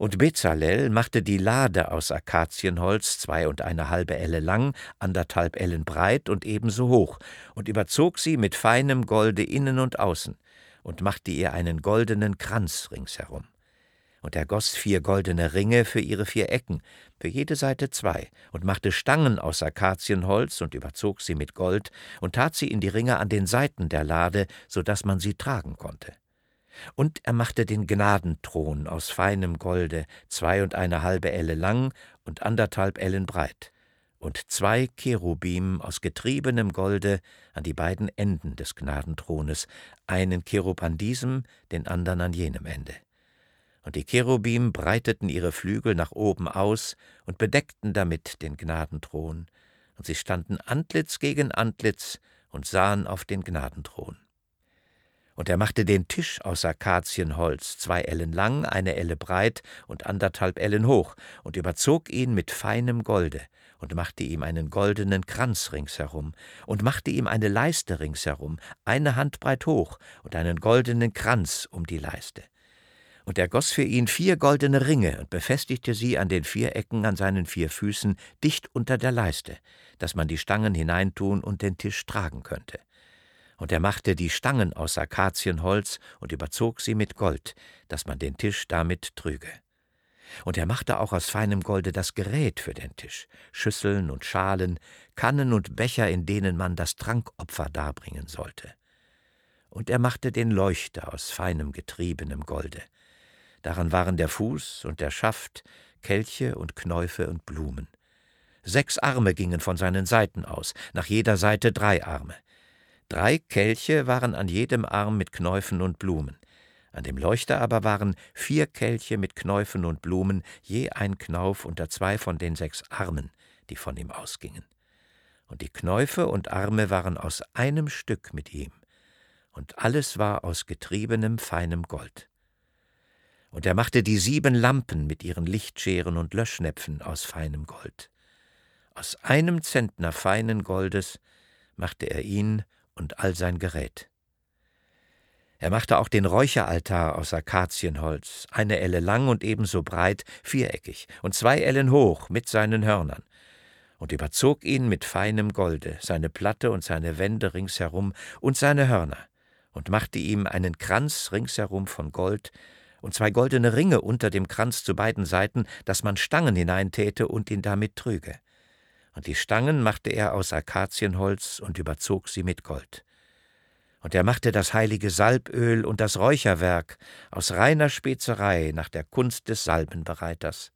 Und Bezalel machte die Lade aus Akazienholz, zwei und eine halbe Elle lang, anderthalb Ellen breit und ebenso hoch, und überzog sie mit feinem Golde innen und außen, und machte ihr einen goldenen Kranz ringsherum. Und er goss vier goldene Ringe für ihre vier Ecken, für jede Seite zwei, und machte Stangen aus Akazienholz und überzog sie mit Gold und tat sie in die Ringe an den Seiten der Lade, so dass man sie tragen konnte. Und er machte den Gnadenthron aus feinem Golde, zwei und eine halbe Elle lang und anderthalb Ellen breit, und zwei Cherubim aus getriebenem Golde an die beiden Enden des Gnadenthrones, einen Cherub an diesem, den andern an jenem Ende. Und die Cherubim breiteten ihre Flügel nach oben aus und bedeckten damit den Gnadenthron, und sie standen Antlitz gegen Antlitz und sahen auf den Gnadenthron. Und er machte den Tisch aus Akazienholz, zwei Ellen lang, eine Elle breit und anderthalb Ellen hoch, und überzog ihn mit feinem Golde, und machte ihm einen goldenen Kranz ringsherum, und machte ihm eine Leiste ringsherum, eine Handbreit hoch, und einen goldenen Kranz um die Leiste. Und er goss für ihn vier goldene Ringe und befestigte sie an den vier Ecken an seinen vier Füßen dicht unter der Leiste, dass man die Stangen hineintun und den Tisch tragen könnte und er machte die Stangen aus Akazienholz und überzog sie mit Gold, dass man den Tisch damit trüge. Und er machte auch aus feinem Golde das Gerät für den Tisch, Schüsseln und Schalen, Kannen und Becher, in denen man das Trankopfer darbringen sollte. Und er machte den Leuchter aus feinem getriebenem Golde. Daran waren der Fuß und der Schaft, Kelche und Knäufe und Blumen. Sechs Arme gingen von seinen Seiten aus, nach jeder Seite drei Arme. Drei Kelche waren an jedem Arm mit Knäufen und Blumen. An dem Leuchter aber waren vier Kelche mit Knäufen und Blumen, je ein Knauf unter zwei von den sechs Armen, die von ihm ausgingen. Und die Knäufe und Arme waren aus einem Stück mit ihm, und alles war aus getriebenem feinem Gold. Und er machte die sieben Lampen mit ihren Lichtscheren und Löschnäpfen aus feinem Gold. Aus einem Zentner feinen Goldes machte er ihn und all sein Gerät. Er machte auch den Räucheraltar aus Akazienholz, eine Elle lang und ebenso breit, viereckig, und zwei Ellen hoch mit seinen Hörnern, und überzog ihn mit feinem Golde, seine Platte und seine Wände ringsherum und seine Hörner, und machte ihm einen Kranz ringsherum von Gold und zwei goldene Ringe unter dem Kranz zu beiden Seiten, dass man Stangen hineintäte und ihn damit trüge und die Stangen machte er aus Akazienholz und überzog sie mit Gold. Und er machte das heilige Salböl und das Räucherwerk aus reiner Spezerei nach der Kunst des Salbenbereiters.